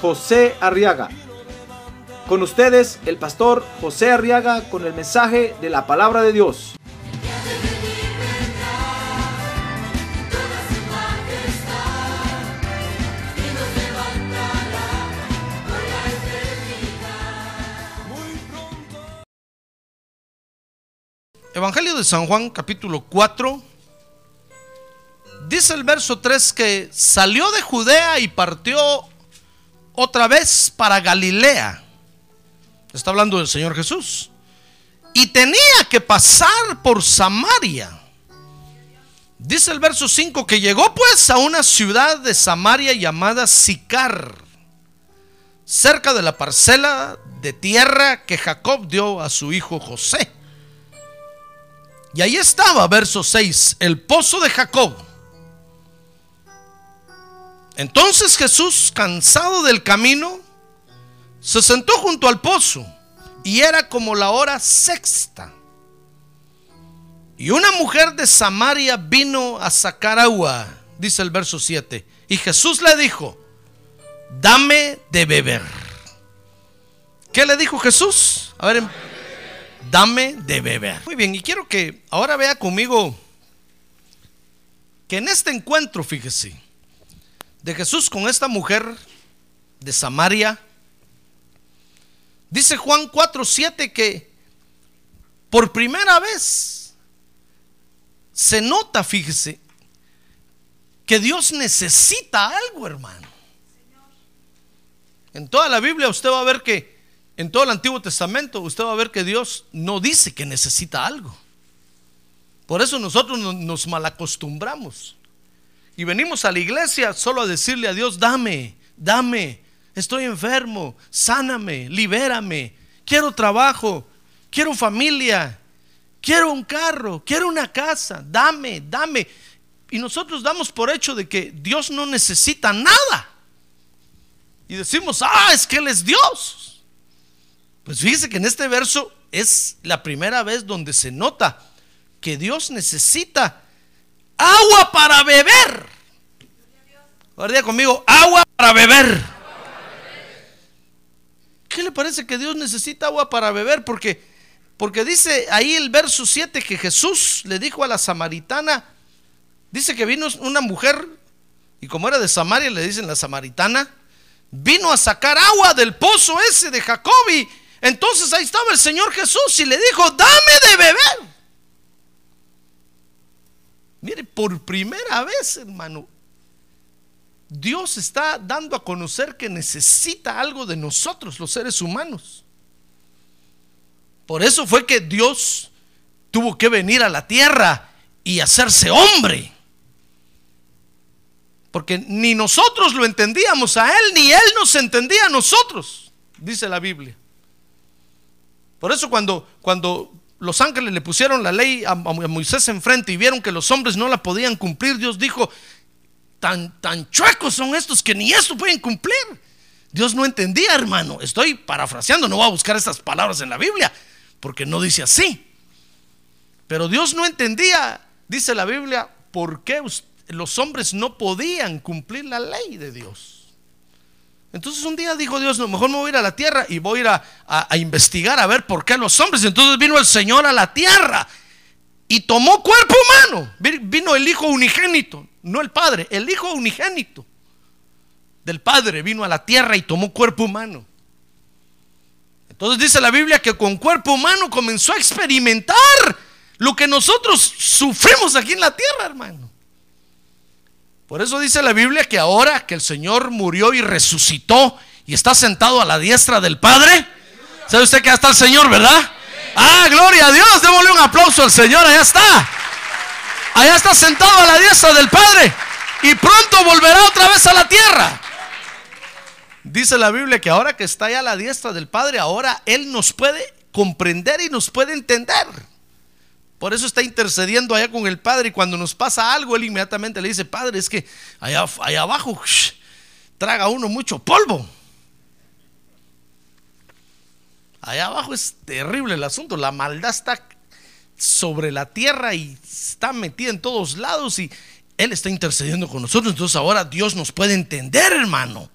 José Arriaga. Con ustedes, el pastor José Arriaga con el mensaje de la palabra de Dios. Evangelio de San Juan capítulo 4. Dice el verso 3 que salió de Judea y partió otra vez para Galilea. Está hablando del Señor Jesús. Y tenía que pasar por Samaria. Dice el verso 5 que llegó pues a una ciudad de Samaria llamada Sicar, cerca de la parcela de tierra que Jacob dio a su hijo José. Y ahí estaba, verso 6, el pozo de Jacob. Entonces Jesús, cansado del camino, se sentó junto al pozo y era como la hora sexta. Y una mujer de Samaria vino a sacar agua, dice el verso 7. Y Jesús le dijo, dame de beber. ¿Qué le dijo Jesús? A ver, dame de beber. Muy bien, y quiero que ahora vea conmigo que en este encuentro, fíjese, de Jesús con esta mujer de Samaria, dice Juan 4:7 que por primera vez se nota, fíjese, que Dios necesita algo, hermano. En toda la Biblia usted va a ver que, en todo el Antiguo Testamento, usted va a ver que Dios no dice que necesita algo. Por eso nosotros nos malacostumbramos. Y venimos a la iglesia solo a decirle a Dios, dame, dame, estoy enfermo, sáname, libérame, quiero trabajo, quiero familia, quiero un carro, quiero una casa, dame, dame. Y nosotros damos por hecho de que Dios no necesita nada. Y decimos, ah, es que Él es Dios. Pues fíjese que en este verso es la primera vez donde se nota que Dios necesita agua para beber. Guardia conmigo, agua para beber. ¿Qué le parece que Dios necesita agua para beber? Porque, porque dice ahí el verso 7 que Jesús le dijo a la samaritana, dice que vino una mujer, y como era de Samaria, le dicen la samaritana, vino a sacar agua del pozo ese de Jacob y entonces ahí estaba el Señor Jesús y le dijo, dame de beber. Mire, por primera vez, hermano, Dios está dando a conocer que necesita algo de nosotros, los seres humanos. Por eso fue que Dios tuvo que venir a la tierra y hacerse hombre. Porque ni nosotros lo entendíamos a Él, ni Él nos entendía a nosotros, dice la Biblia. Por eso cuando, cuando los ángeles le pusieron la ley a, Moisés enfrente y vieron que los hombres no la podían cumplir, Dios dijo, tan, chuecos son estos que ni esto pueden cumplir. Dios no entendía, hermano. Estoy parafraseando, no voy a buscar estas palabras en la Biblia, porque no dice así. Pero Dios no entendía, dice la Biblia, por qué los hombres no podían cumplir la ley de Dios. Entonces un día dijo Dios, no, mejor me voy a ir a la tierra y voy a ir a, investigar a ver por qué los hombres. Entonces vino el Señor a la tierra y tomó cuerpo humano. Vino el Hijo unigénito, no el Padre, el Hijo unigénito del Padre vino a la tierra y tomó cuerpo humano. Entonces dice la Biblia que con cuerpo humano comenzó a experimentar lo que nosotros sufrimos aquí en la tierra, hermano. Por eso dice la Biblia que ahora que el Señor murió y resucitó y está sentado a la diestra del Padre, ¿sabe usted que está el Señor, verdad? Ah, gloria a Dios, démosle un aplauso al Señor, allá está. Allá está sentado a la diestra del Padre y pronto volverá otra vez a la tierra. Dice la Biblia que ahora que está ya a la diestra del Padre, ahora Él nos puede comprender y nos puede entender. Por eso está intercediendo allá con el Padre y cuando nos pasa algo, Él inmediatamente le dice, Padre, es que allá, allá abajo traga uno mucho polvo. Allá abajo es terrible el asunto, la maldad está sobre la tierra y está metida en todos lados y Él está intercediendo con nosotros. Entonces ahora Dios nos puede entender, hermano.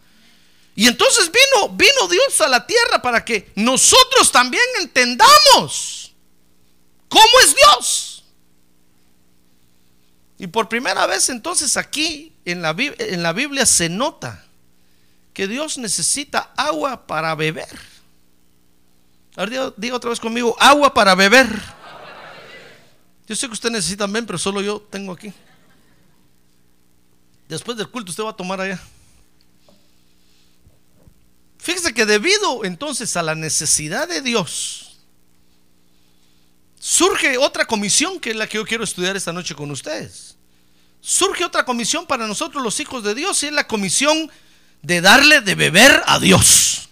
Y entonces vino, vino Dios a la tierra para que nosotros también entendamos cómo es Dios. Y por primera vez entonces aquí en la, Biblia se nota que Dios necesita agua para beber. Ahora diga, otra vez conmigo, agua para beber. Yo sé que usted necesita también, pero solo yo tengo aquí. Después del culto usted va a tomar allá. Fíjese que debido entonces a la necesidad de Dios, surge otra comisión que es la que yo quiero estudiar esta noche con ustedes. Surge otra comisión para nosotros los hijos de Dios y es la comisión de darle de beber a Dios.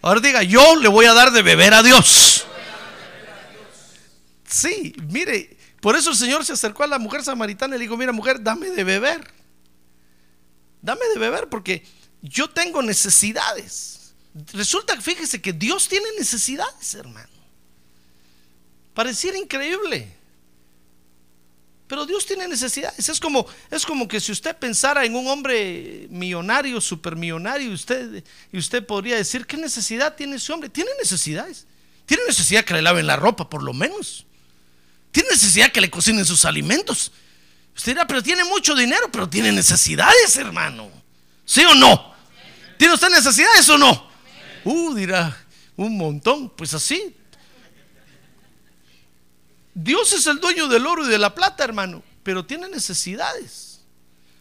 Ahora diga, yo le voy a dar de beber a Dios. Sí, mire, por eso el Señor se acercó a la mujer samaritana y le dijo, mira mujer, dame de beber. Dame de beber porque yo tengo necesidades. Resulta, fíjese que Dios tiene necesidades, hermano. Pareciera increíble. Pero Dios tiene necesidades. Es como, es como que si usted pensara en un hombre millonario, supermillonario, usted, y usted podría decir, ¿qué necesidad tiene ese hombre? Tiene necesidades. Tiene necesidad que le laven la ropa, por lo menos. Tiene necesidad que le cocinen sus alimentos. Usted dirá, pero tiene mucho dinero, pero tiene necesidades, hermano. ¿Sí o no? ¿Tiene usted necesidades o no? Uh, dirá, un montón. Pues así. Dios es el dueño del oro y de la plata, hermano, pero tiene necesidades.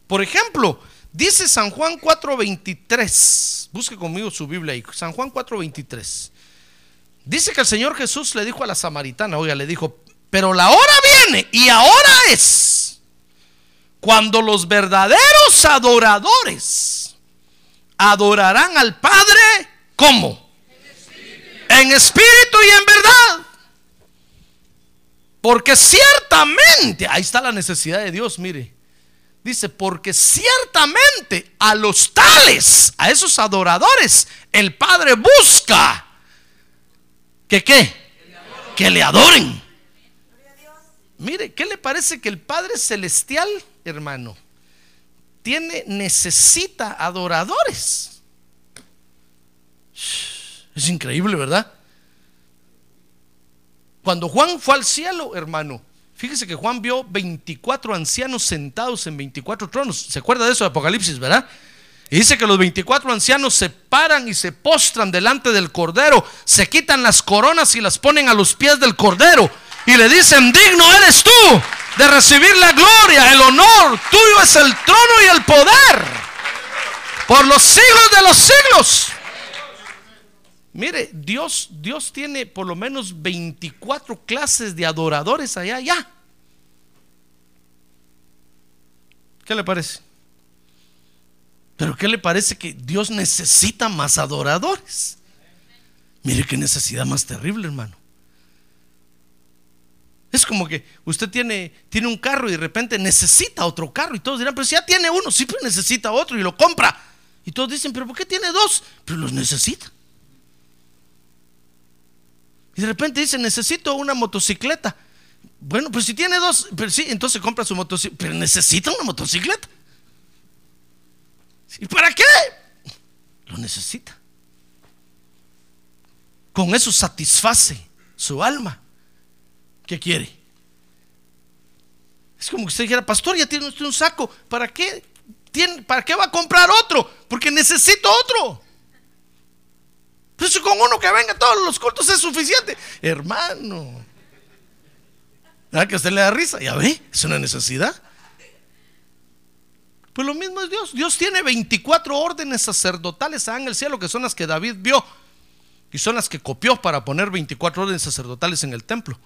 Por ejemplo, dice San Juan 4:23. Busque conmigo su Biblia ahí. San Juan 4:23. Dice que el Señor Jesús le dijo a la samaritana, oiga, le dijo, pero la hora viene y ahora es cuando los verdaderos adoradores adorarán al Padre, ¿cómo? En espíritu y en verdad. Porque ciertamente, ahí está la necesidad de Dios, mire. Dice, porque ciertamente a los tales, a esos adoradores, el Padre busca que qué? Que le adoren. Mire, ¿qué le parece que el Padre Celestial, hermano, tiene, necesita adoradores. Es increíble, ¿verdad? Cuando Juan fue al cielo, hermano, fíjese que Juan vio 24 ancianos sentados en 24 tronos. ¿Se acuerda de eso de Apocalipsis, verdad? Y dice que los 24 ancianos se paran y se postran delante del Cordero, se quitan las coronas y las ponen a los pies del Cordero y le dicen, digno eres tú de recibir la gloria, el honor, tuyo es el trono y el poder por los siglos de los siglos. Mire, Dios, Dios tiene por lo menos 24 clases de adoradores allá, allá. ¿Qué le parece? Pero ¿qué le parece que Dios necesita más adoradores? Mire qué necesidad más terrible, hermano. Es como que usted tiene, tiene un carro y de repente necesita otro carro y todos dirán, pero si ya tiene uno, siempre necesita otro y lo compra. Y todos dicen, pero ¿por qué tiene dos? Pero los necesita. Y de repente dice, necesito una motocicleta. Bueno, pues si tiene dos, pero sí, entonces compra su motocicleta, pero necesita una motocicleta. ¿Y para qué? Lo necesita. Con eso satisface su alma. ¿Qué quiere? Es como que usted dijera, pastor, ya tiene usted un saco. ¿Para qué? ¿Tiene, ¿Para qué va a comprar otro? Porque necesito otro. Si con uno que venga todos los cultos es suficiente. Hermano. ¿Verdad que a usted le da risa? Ya ve, es una necesidad. Pues lo mismo es Dios. Dios tiene 24 órdenes sacerdotales en el cielo, que son las que David vio. Y son las que copió para poner 24 órdenes sacerdotales en el templo.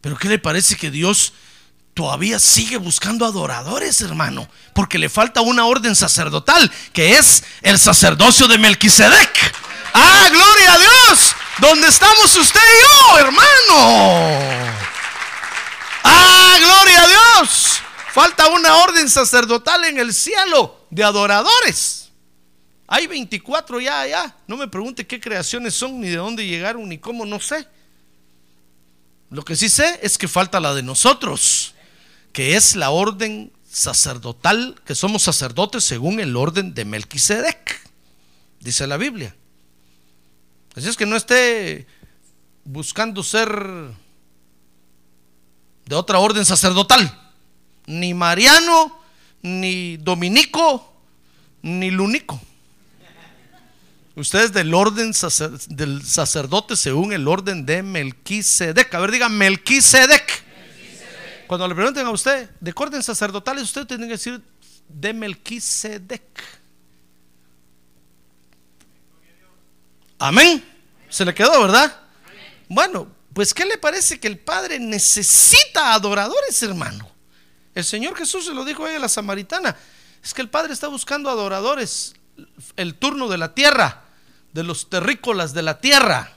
Pero ¿qué le parece que Dios todavía sigue buscando adoradores, hermano? Porque le falta una orden sacerdotal, que es el sacerdocio de Melquisedec. Ah, gloria a Dios. ¿Dónde estamos usted y yo, hermano? Ah, gloria a Dios. Falta una orden sacerdotal en el cielo de adoradores. Hay 24 ya, ya. No me pregunte qué creaciones son, ni de dónde llegaron, ni cómo, no sé. Lo que sí sé es que falta la de nosotros, que es la orden sacerdotal, que somos sacerdotes según el orden de Melquisedec, dice la Biblia. Así es que no esté buscando ser de otra orden sacerdotal, ni mariano, ni dominico, ni lunico. Usted es del orden del sacerdote según el orden de Melquisedec. A ver, diga Melquisedec. Cuando le pregunten a usted de orden sacerdotales, usted tiene que decir de Melquisedec. Amén. Se le quedó, ¿verdad? Bueno, pues ¿qué le parece que el Padre necesita adoradores, hermano? El Señor Jesús se lo dijo a la samaritana. Es que el Padre está buscando adoradores. El turno de la tierra, de los terrícolas de la tierra.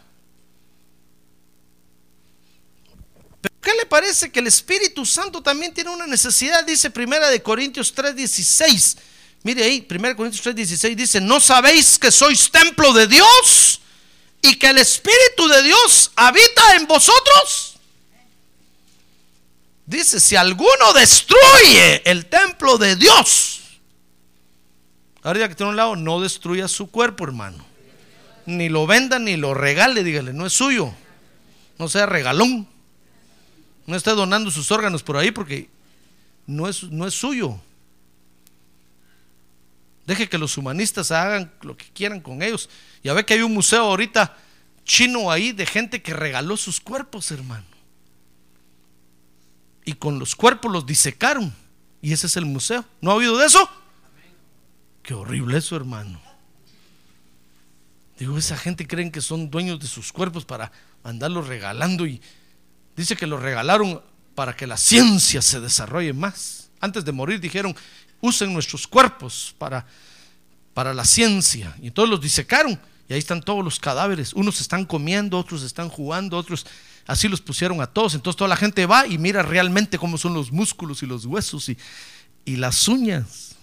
¿Qué le parece que el Espíritu Santo también tiene una necesidad? Dice Primera de Corintios 3:16. Mire ahí, Primera de Corintios 3:16 dice, "¿No sabéis que sois templo de Dios y que el Espíritu de Dios habita en vosotros?" Dice, si alguno destruye el templo de Dios, ahora que tiene un lado, no destruya su cuerpo, hermano. Ni lo venda ni lo regale, dígale, no es suyo. No sea regalón. No esté donando sus órganos por ahí porque no es, no es suyo. Deje que los humanistas hagan lo que quieran con ellos. Ya ve que hay un museo ahorita chino ahí de gente que regaló sus cuerpos, hermano y con los cuerpos los disecaron. Y ese es el museo. ¿No ha oído de eso? Qué horrible eso, hermano. Digo, esa gente creen que son dueños de sus cuerpos para andarlos regalando y dice que los regalaron para que la ciencia se desarrolle más. Antes de morir dijeron, usen nuestros cuerpos para, para la ciencia. Y todos los disecaron y ahí están todos los cadáveres. Unos están comiendo, otros están jugando, otros Así los pusieron a todos. Entonces toda la gente va y mira realmente cómo son los músculos y los huesos y, y las uñas.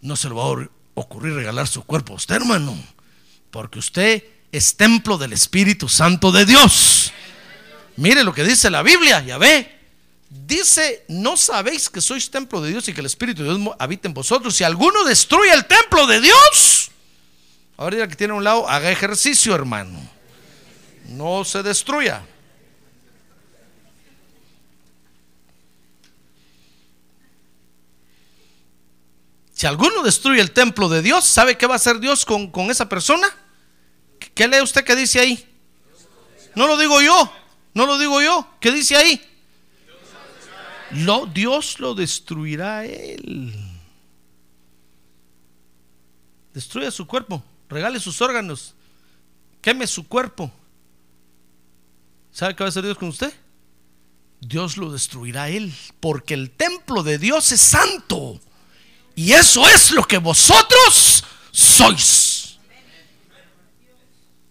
No se le va a ocurrir regalar su cuerpo a usted, hermano, porque usted es templo del Espíritu Santo de Dios. Mire lo que dice la Biblia, ya ve. Dice, no sabéis que sois templo de Dios y que el Espíritu de Dios habita en vosotros. Si alguno destruye el templo de Dios, Ahora que tiene un lado, haga ejercicio, hermano. No se destruya. Si alguno destruye el templo de Dios, ¿sabe qué va a hacer Dios con, con esa persona? ¿Qué lee usted que dice ahí? No lo digo yo, no lo digo yo. ¿Qué dice ahí? Dios lo destruirá a él. Destruye su cuerpo regale sus órganos, queme su cuerpo. ¿Sabe qué va a hacer Dios con usted? Dios lo destruirá a él, porque el templo de Dios es santo. Y eso es lo que vosotros sois.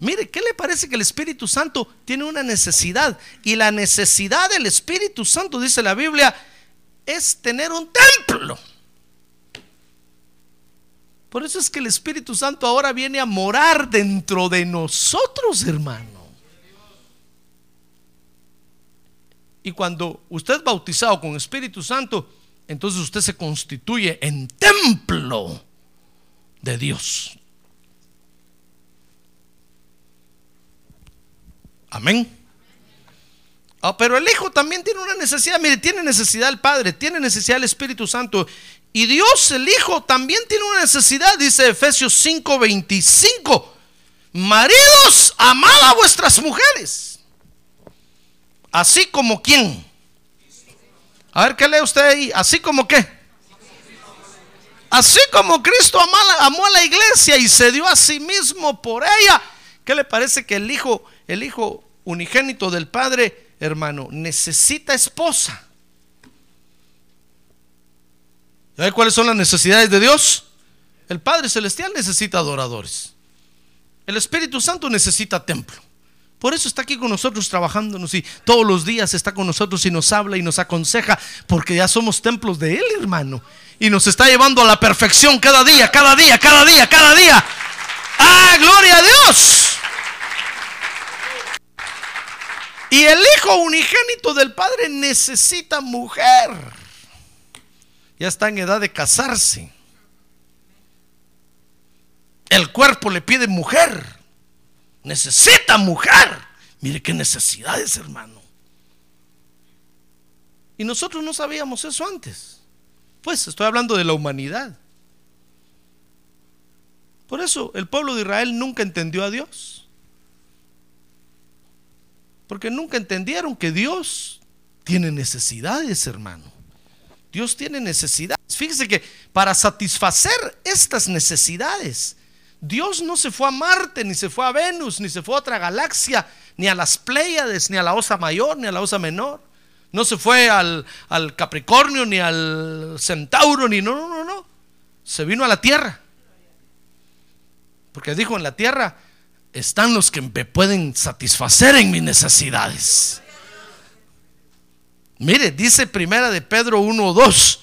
Mire, ¿qué le parece que el Espíritu Santo tiene una necesidad? Y la necesidad del Espíritu Santo, dice la Biblia, es tener un templo. Por eso es que el Espíritu Santo ahora viene a morar dentro de nosotros, hermano. Y cuando usted es bautizado con Espíritu Santo, entonces usted se constituye en templo de Dios. Amén. Ah, pero el Hijo también tiene una necesidad. Mire, tiene necesidad el Padre, tiene necesidad el Espíritu Santo. Y Dios el Hijo también tiene una necesidad, dice Efesios 5:25. Maridos, amad a vuestras mujeres. Así como quién. A ver, ¿qué lee usted ahí? Así como qué. Así como Cristo amó a, la, amó a la iglesia y se dio a sí mismo por ella. ¿Qué le parece que el hijo, el hijo unigénito del Padre, hermano, necesita esposa? ¿Sabe cuáles son las necesidades de Dios? El Padre Celestial necesita adoradores. El Espíritu Santo necesita templo. Por eso está aquí con nosotros trabajándonos y todos los días está con nosotros y nos habla y nos aconseja, porque ya somos templos de Él, hermano. Y nos está llevando a la perfección cada día, cada día, cada día, cada día. ¡Ah, gloria a Dios! Y el hijo unigénito del Padre necesita mujer. Ya está en edad de casarse. El cuerpo le pide mujer. Necesita mujer. Mire qué necesidades, hermano. Y nosotros no sabíamos eso antes. Pues estoy hablando de la humanidad. Por eso el pueblo de Israel nunca entendió a Dios. Porque nunca entendieron que Dios tiene necesidades, hermano. Dios tiene necesidades. Fíjese que para satisfacer estas necesidades, Dios no se fue a Marte, ni se fue a Venus, ni se fue a otra galaxia, ni a las Pléyades, ni a la Osa Mayor, ni a la Osa Menor. No se fue al, al Capricornio, ni al Centauro, ni no, no, no, no. Se vino a la Tierra. Porque dijo en la Tierra están los que me pueden satisfacer en mis necesidades. Mire, dice primera de Pedro 1 2.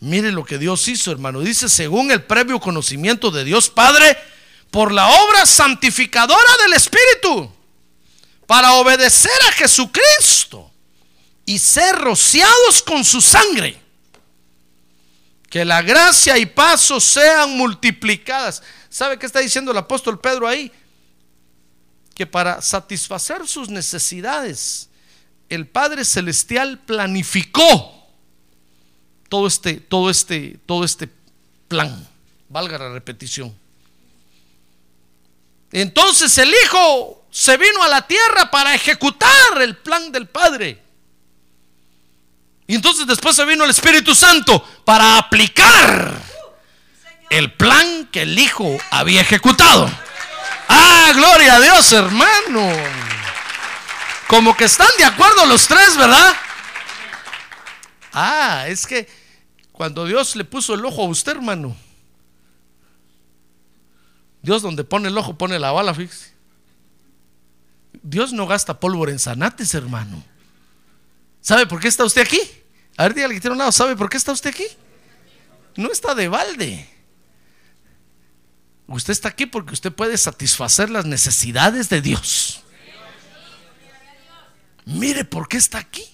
Mire lo que Dios hizo, hermano. Dice, según el previo conocimiento de Dios Padre, por la obra santificadora del Espíritu, para obedecer a Jesucristo y ser rociados con su sangre. Que la gracia y paso sean multiplicadas. ¿Sabe qué está diciendo el apóstol Pedro ahí? Que para satisfacer sus necesidades, el Padre Celestial planificó todo este, todo este, todo este plan. Valga la repetición. Entonces el Hijo se vino a la tierra para ejecutar el plan del Padre. Y entonces después se vino el Espíritu Santo para aplicar el plan que el Hijo había ejecutado. Ah, gloria a Dios, hermano. Como que están de acuerdo los tres, ¿verdad? Ah, es que cuando Dios le puso el ojo a usted, hermano. Dios donde pone el ojo pone la bala, fíjese. Dios no gasta pólvora en zanates, hermano. ¿Sabe por qué está usted aquí? A ver, dígale que tiene un lado, ¿sabe por qué está usted aquí? No está de balde. Usted está aquí porque usted puede satisfacer las necesidades de Dios. Mire por qué está aquí.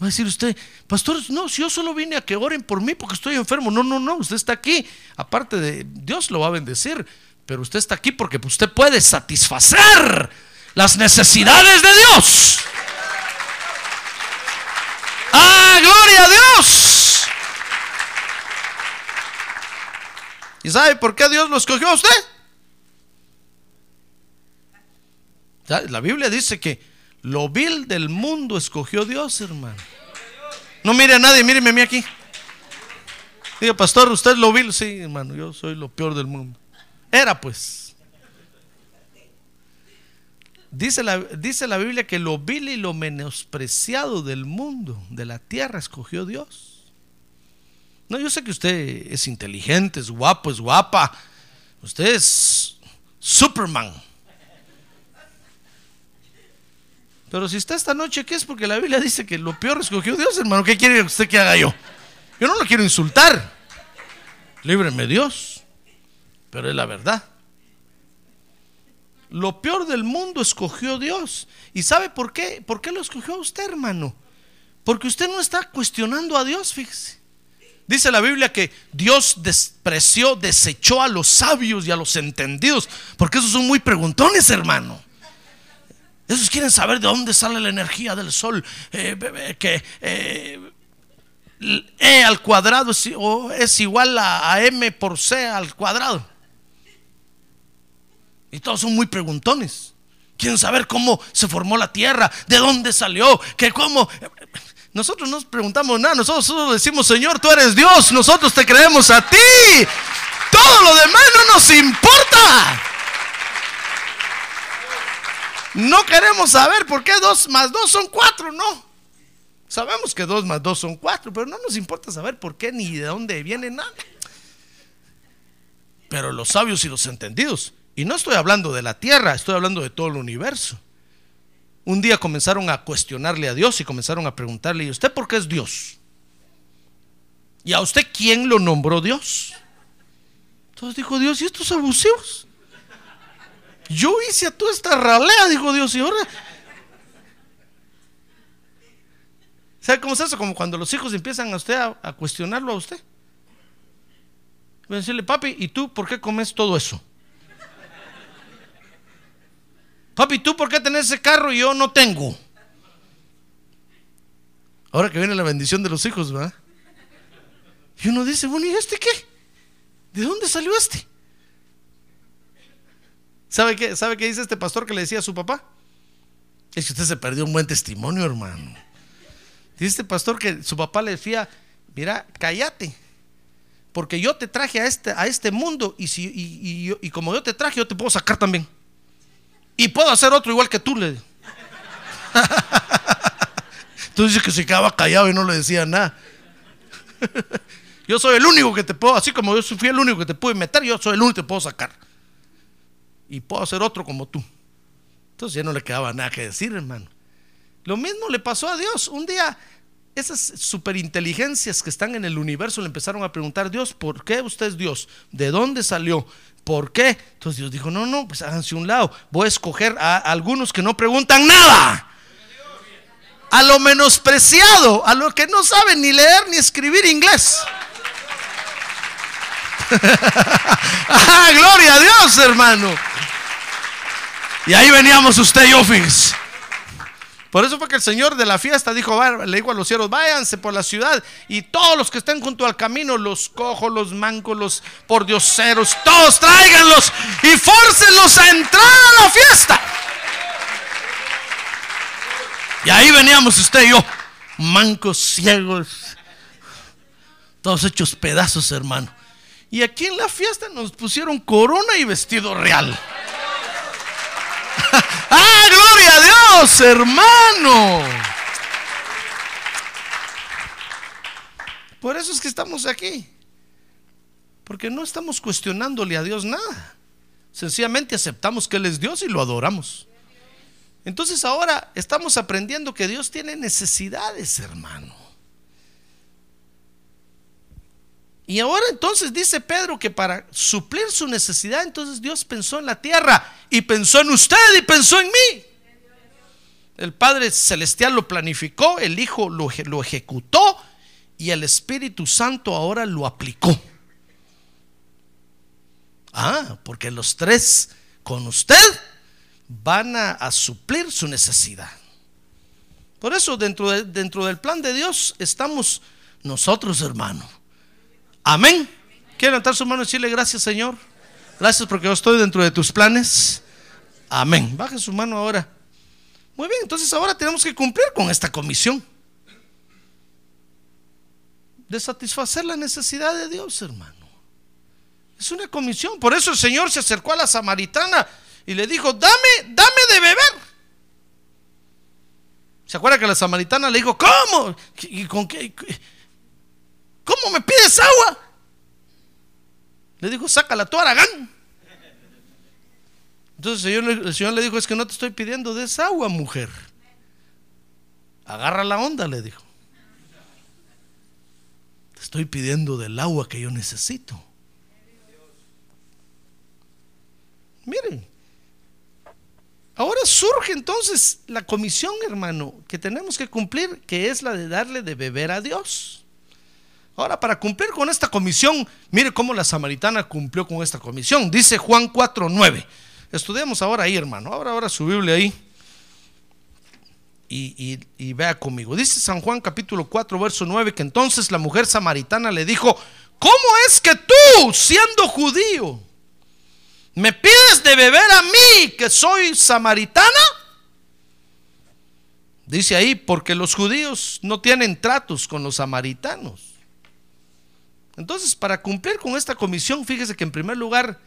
Va a decir usted, pastor, no, si yo solo vine a que oren por mí porque estoy enfermo. No, no, no, usted está aquí. Aparte de Dios lo va a bendecir, pero usted está aquí porque usted puede satisfacer las necesidades de Dios. ¡Ah, gloria a Dios! ¿Y sabe por qué Dios lo escogió a usted? La Biblia dice que lo vil del mundo escogió Dios, hermano. No mire a nadie, míreme a mí aquí. Diga, pastor, usted es lo vil. Sí, hermano, yo soy lo peor del mundo. Era pues. Dice la, dice la Biblia que lo vil y lo menospreciado del mundo, de la tierra, escogió Dios. No, yo sé que usted es inteligente, es guapo, es guapa. Usted es Superman. Pero si está esta noche, ¿qué es? Porque la Biblia dice que lo peor escogió Dios, hermano. ¿Qué quiere usted que haga yo? Yo no lo quiero insultar. Líbreme Dios. Pero es la verdad. Lo peor del mundo escogió Dios. ¿Y sabe por qué? ¿Por qué lo escogió a usted, hermano? Porque usted no está cuestionando a Dios, fíjese. Dice la Biblia que Dios despreció, desechó a los sabios y a los entendidos, porque esos son muy preguntones, hermano. Esos quieren saber de dónde sale la energía del sol, eh, que eh, E al cuadrado es, igual a, M por C al cuadrado. Y todos son muy preguntones. Quieren saber cómo se formó la tierra, de dónde salió, que cómo... Nosotros no preguntamos nada, nosotros solo decimos, Señor, tú eres Dios, nosotros te creemos a ti. Todo lo demás no nos importa. No queremos saber por qué dos más dos son cuatro, no. Sabemos que dos más dos son cuatro, pero no nos importa saber por qué ni de dónde viene nada. Pero los sabios y los entendidos, y no estoy hablando de la tierra, estoy hablando de todo el universo. Un día comenzaron a cuestionarle a Dios y comenzaron a preguntarle, ¿y usted por qué es Dios? ¿Y a usted quién lo nombró Dios? Entonces dijo Dios, ¿y estos abusivos? Yo hice a toda esta ralea, dijo Dios, y ahora ¿Sabe cómo es eso? Como cuando los hijos empiezan a usted a, cuestionarlo a usted. Voy a decirle, papi, ¿y tú por qué comes todo eso? Papi, ¿tú por qué tenés ese carro y yo no tengo? Ahora que viene la bendición de los hijos, ¿verdad? Y uno dice, bueno, ¿y este qué? ¿De dónde salió este? ¿Sabe qué? ¿Sabe qué dice este pastor que le decía a su papá? Es que usted se perdió un buen testimonio, hermano. Dice este pastor que su papá le decía, mira, cállate, porque yo te traje a este, a este mundo y, si, y, como yo te traje, yo te puedo sacar también. Y puedo hacer otro igual que tú. Le. Entonces dice que se quedaba callado y no le decía nada. yo soy el único que te puedo, así como yo fui el único que te pude meter, yo soy el único que te puedo sacar. Y puedo hacer otro como tú. Entonces ya no le quedaba nada que decir, hermano. Lo mismo le pasó a Dios. Un día esas superinteligencias que están en el universo le empezaron a preguntar, Dios, ¿por qué usted es Dios? ¿De dónde salió? ¿Por qué? Entonces Dios dijo, no, no, pues háganse un lado. Voy a escoger a algunos que no preguntan nada. A lo menospreciado, a lo que no saben ni leer ni escribir inglés. ah, gloria a Dios, hermano. Y ahí veníamos usted y yo, por eso fue que el Señor de la fiesta dijo, le dijo a los cielos, váyanse por la ciudad y todos los que estén junto al camino, los cojos, los mancos, los pordioseros, todos tráiganlos y fórcenlos a entrar a la fiesta. Y ahí veníamos usted y yo, mancos, ciegos, todos hechos pedazos, hermano. Y aquí en la fiesta nos pusieron corona y vestido real. ¡Ah, gloria a Dios, hermano! Por eso es que estamos aquí. Porque no estamos cuestionándole a Dios nada. Sencillamente aceptamos que Él es Dios y lo adoramos. Entonces ahora estamos aprendiendo que Dios tiene necesidades, hermano. Y ahora entonces dice Pedro que para suplir su necesidad, entonces Dios pensó en la tierra y pensó en usted y pensó en mí. El Padre Celestial lo planificó, el Hijo lo, lo ejecutó y el Espíritu Santo ahora lo aplicó. Ah, porque los tres con usted van a, suplir su necesidad. Por eso dentro, dentro del plan de Dios estamos nosotros, hermano. Amén. ¿Quiere levantar su mano y decirle gracias, Señor? Gracias porque yo estoy dentro de tus planes. Amén. Baje su mano ahora. Muy bien, entonces ahora tenemos que cumplir con esta comisión. De satisfacer la necesidad de Dios, hermano. Es una comisión. Por eso el Señor se acercó a la samaritana y le dijo, dame, dame de beber. ¿Se acuerda que la samaritana le dijo, ¿cómo? ¿Y con qué? ¿Cómo me pides agua? Le dijo, sácala tu Aragán. Entonces el señor, el señor, le dijo, es que no te estoy pidiendo de esa agua, mujer. Agarra la onda, le dijo. Te estoy pidiendo del agua que yo necesito. Miren, ahora surge entonces la comisión, hermano, que tenemos que cumplir, que es la de darle de beber a Dios. Ahora, para cumplir con esta comisión, mire cómo la samaritana cumplió con esta comisión. Dice Juan 4:9. Estudiamos ahora ahí, hermano. Ahora, ahora su Biblia ahí. Y, y, vea conmigo. Dice San Juan capítulo 4, verso 9, que entonces la mujer samaritana le dijo, ¿cómo es que tú, siendo judío, me pides de beber a mí, que soy samaritana? Dice ahí, porque los judíos no tienen tratos con los samaritanos. Entonces, para cumplir con esta comisión, fíjese que en primer lugar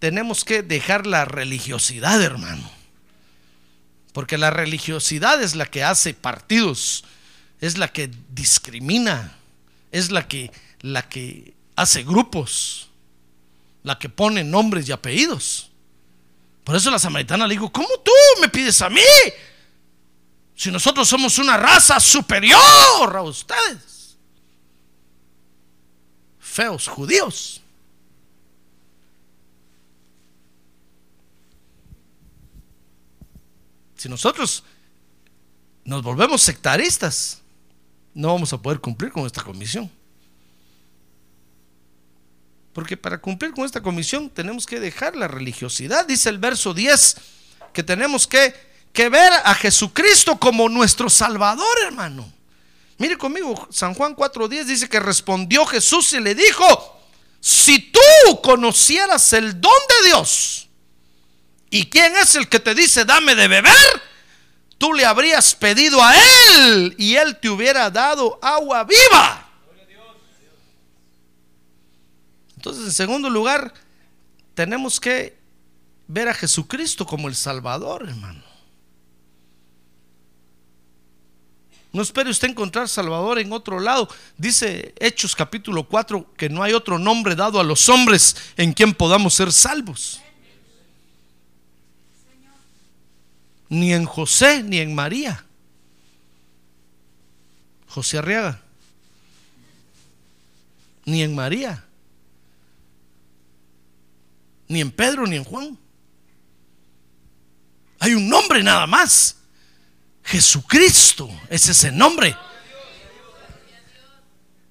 tenemos que dejar la religiosidad, hermano. Porque la religiosidad es la que hace partidos es la que discrimina, es la que, la que hace grupos, la que pone nombres y apellidos. Por eso la samaritana le dijo, ¿cómo tú me pides a mí? Si nosotros somos una raza superior a ustedes. Feos judíos. Si nosotros nos volvemos sectaristas, no vamos a poder cumplir con esta comisión. Porque para cumplir con esta comisión tenemos que dejar la religiosidad. Dice el verso 10 que tenemos que, que ver a Jesucristo como nuestro Salvador, hermano. Mire conmigo, San Juan 4.10 dice que respondió Jesús y le dijo, si tú conocieras el don de Dios, ¿y quién es el que te dice dame de beber? Tú le habrías pedido a él y él te hubiera dado agua viva. Entonces, en segundo lugar, tenemos que ver a Jesucristo como el Salvador, hermano. No espere usted encontrar Salvador en otro lado. Dice Hechos capítulo 4 que no hay otro nombre dado a los hombres en quien podamos ser salvos. Ni en José ni en María. José Arriaga. Ni en María ni en Pedro ni en Juan. Hay un nombre nada más. Jesucristo es ese nombre.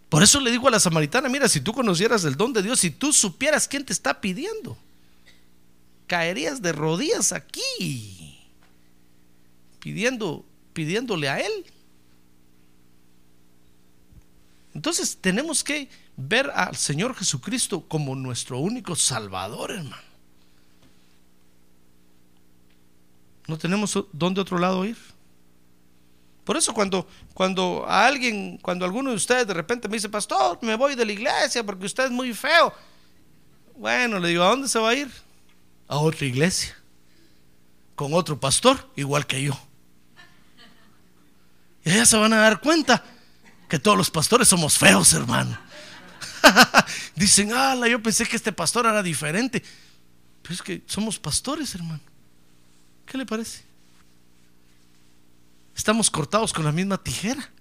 Por eso le digo a la samaritana, mira, si tú conocieras el don de Dios, si tú supieras quién te está pidiendo, caerías de rodillas aquí, pidiendo, pidiéndole a Él. Entonces tenemos que ver al Señor Jesucristo como nuestro único Salvador, hermano. No tenemos dónde otro lado ir. Por eso cuando, cuando a alguien, cuando alguno de ustedes de repente me dice, pastor, me voy de la iglesia porque usted es muy feo. Bueno, le digo, ¿a dónde se va a ir? A otra iglesia. Con otro pastor, igual que yo. Y allá se van a dar cuenta que todos los pastores somos feos, hermano. Dicen, ala, yo pensé que este pastor era diferente. Pero es que somos pastores, hermano. ¿Qué le parece? Estamos cortados con la misma tijera.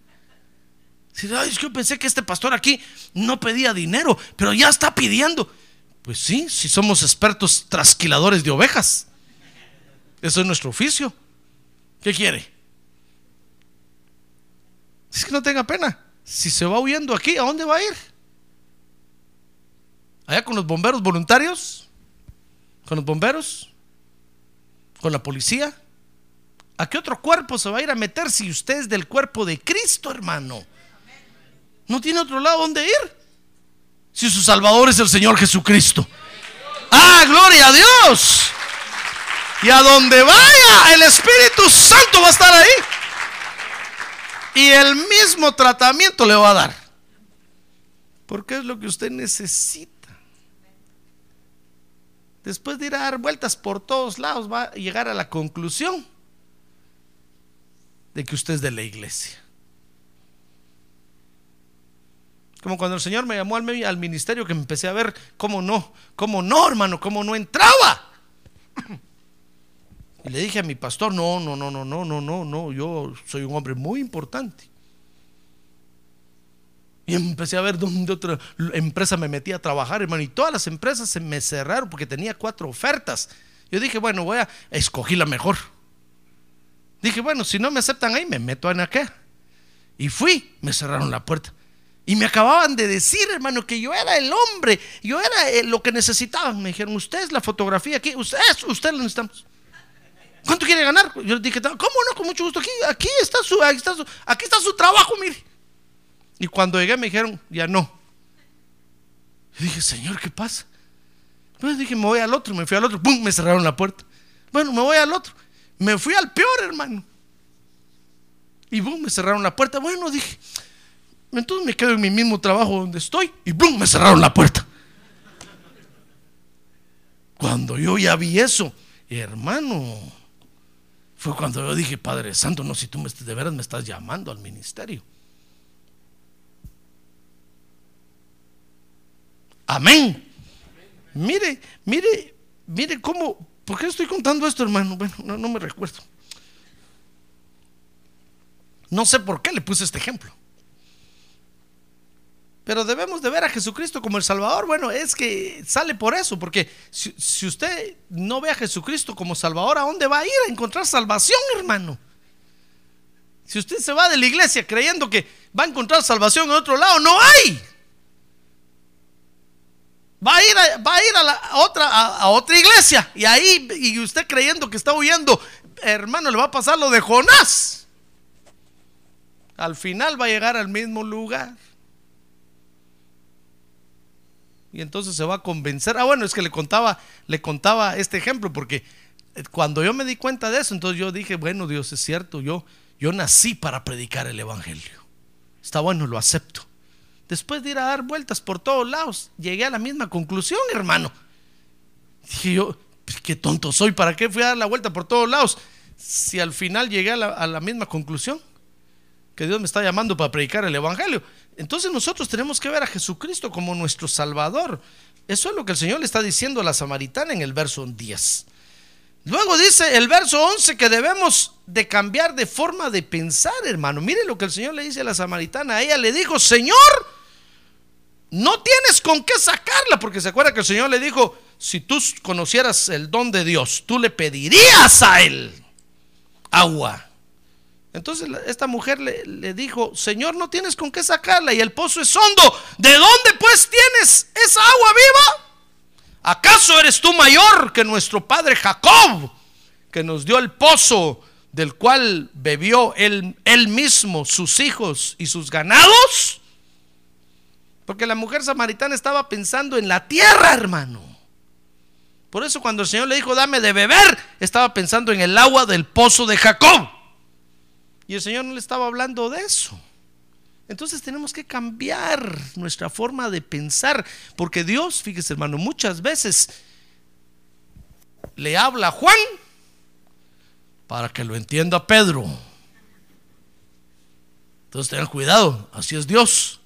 Ay, yo pensé que este pastor aquí no pedía dinero, pero ya está pidiendo. Pues sí, si somos expertos trasquiladores de ovejas. Eso es nuestro oficio. ¿Qué quiere? Es que no tenga pena. Si se va huyendo aquí, ¿a dónde va a ir? Allá con los bomberos voluntarios, con los bomberos, con la policía. ¿A qué otro cuerpo se va a ir a meter si usted es del cuerpo de Cristo, hermano? No tiene otro lado donde ir. Si su Salvador es el Señor Jesucristo. Ah, gloria a Dios. Y a donde vaya, el Espíritu Santo va a estar ahí. Y el mismo tratamiento le va a dar. Porque es lo que usted necesita. Después de ir a dar vueltas por todos lados, va a llegar a la conclusión de que usted es de la iglesia. Como cuando el Señor me llamó al, ministerio que me empecé a ver cómo no, cómo no, hermano, cómo no entraba. Y le dije a mi pastor, no, no, no, no, no, no, no, no, yo soy un hombre muy importante. Y empecé a ver dónde otra empresa me metía a trabajar, hermano. Y todas las empresas se me cerraron porque tenía cuatro ofertas. Yo dije, bueno, voy a escogí la mejor. Dije, bueno, si no me aceptan ahí, me meto en acá. Y fui, me cerraron la puerta. Y me acababan de decir, hermano, que yo era el hombre, yo era eh, lo que necesitaban. Me dijeron, usted es la fotografía aquí, usted, usted lo necesitamos. ¿Cuánto quiere ganar? Yo dije, ¿cómo no? Con mucho gusto. Aquí, aquí está su, aquí está su, aquí está su trabajo, mire. Y cuando llegué me dijeron, ya no. Y dije, Señor, ¿qué pasa? Pues dije, me voy al otro, me fui al otro, ¡pum! Me cerraron la puerta. Bueno, me voy al otro. Me fui al peor, hermano. Y boom, me cerraron la puerta. Bueno, dije, entonces me quedo en mi mismo trabajo donde estoy y boom, me cerraron la puerta. Cuando yo ya vi eso, hermano, fue cuando yo dije, Padre Santo, no, si tú de veras me estás llamando al ministerio. Amén. Mire, mire, mire cómo ¿por qué estoy contando esto, hermano? Bueno, no, me recuerdo. No sé por qué le puse este ejemplo. Pero debemos de ver a Jesucristo como el Salvador. Bueno, es que sale por eso, porque si, si, usted no ve a Jesucristo como Salvador, ¿a dónde va a ir a encontrar salvación, hermano? Si usted se va de la iglesia creyendo que va a encontrar salvación en otro lado, no hay. Va a ir a, va a, ir a, la, otra, a, otra iglesia y ahí, y usted creyendo que está huyendo, hermano, le va a pasar lo de Jonás. Al final va a llegar al mismo lugar. Y entonces se va a convencer. Ah, bueno, es que le contaba, le contaba este ejemplo, porque cuando yo me di cuenta de eso, entonces yo dije, bueno, Dios es cierto, yo, yo nací para predicar el Evangelio. Está bueno, lo acepto. Después de ir a dar vueltas por todos lados, llegué a la misma conclusión, hermano. Dije yo, qué tonto soy, ¿para qué fui a dar la vuelta por todos lados? Si al final llegué a la, misma conclusión, que Dios me está llamando para predicar el Evangelio. Entonces nosotros tenemos que ver a Jesucristo como nuestro Salvador. Eso es lo que el Señor le está diciendo a la samaritana en el verso 10. Luego dice el verso 11 que debemos de cambiar de forma de pensar, hermano. Mire lo que el Señor le dice a la samaritana. Ella le dijo, Señor, no tienes con qué sacarla, porque se acuerda que el Señor le dijo, si tú conocieras el don de Dios, tú le pedirías a él agua. Entonces esta mujer le, dijo, Señor, no tienes con qué sacarla y el pozo es hondo. ¿De dónde pues tienes esa agua viva? ¿Acaso eres tú mayor que nuestro padre Jacob, que nos dio el pozo del cual bebió él, él mismo, sus hijos y sus ganados? Porque la mujer samaritana estaba pensando en la tierra, hermano. Por eso cuando el Señor le dijo, dame de beber, estaba pensando en el agua del pozo de Jacob. Y el Señor no le estaba hablando de eso. Entonces tenemos que cambiar nuestra forma de pensar, porque Dios, fíjese hermano, muchas veces le habla a Juan para que lo entienda Pedro. Entonces tengan cuidado, así es Dios.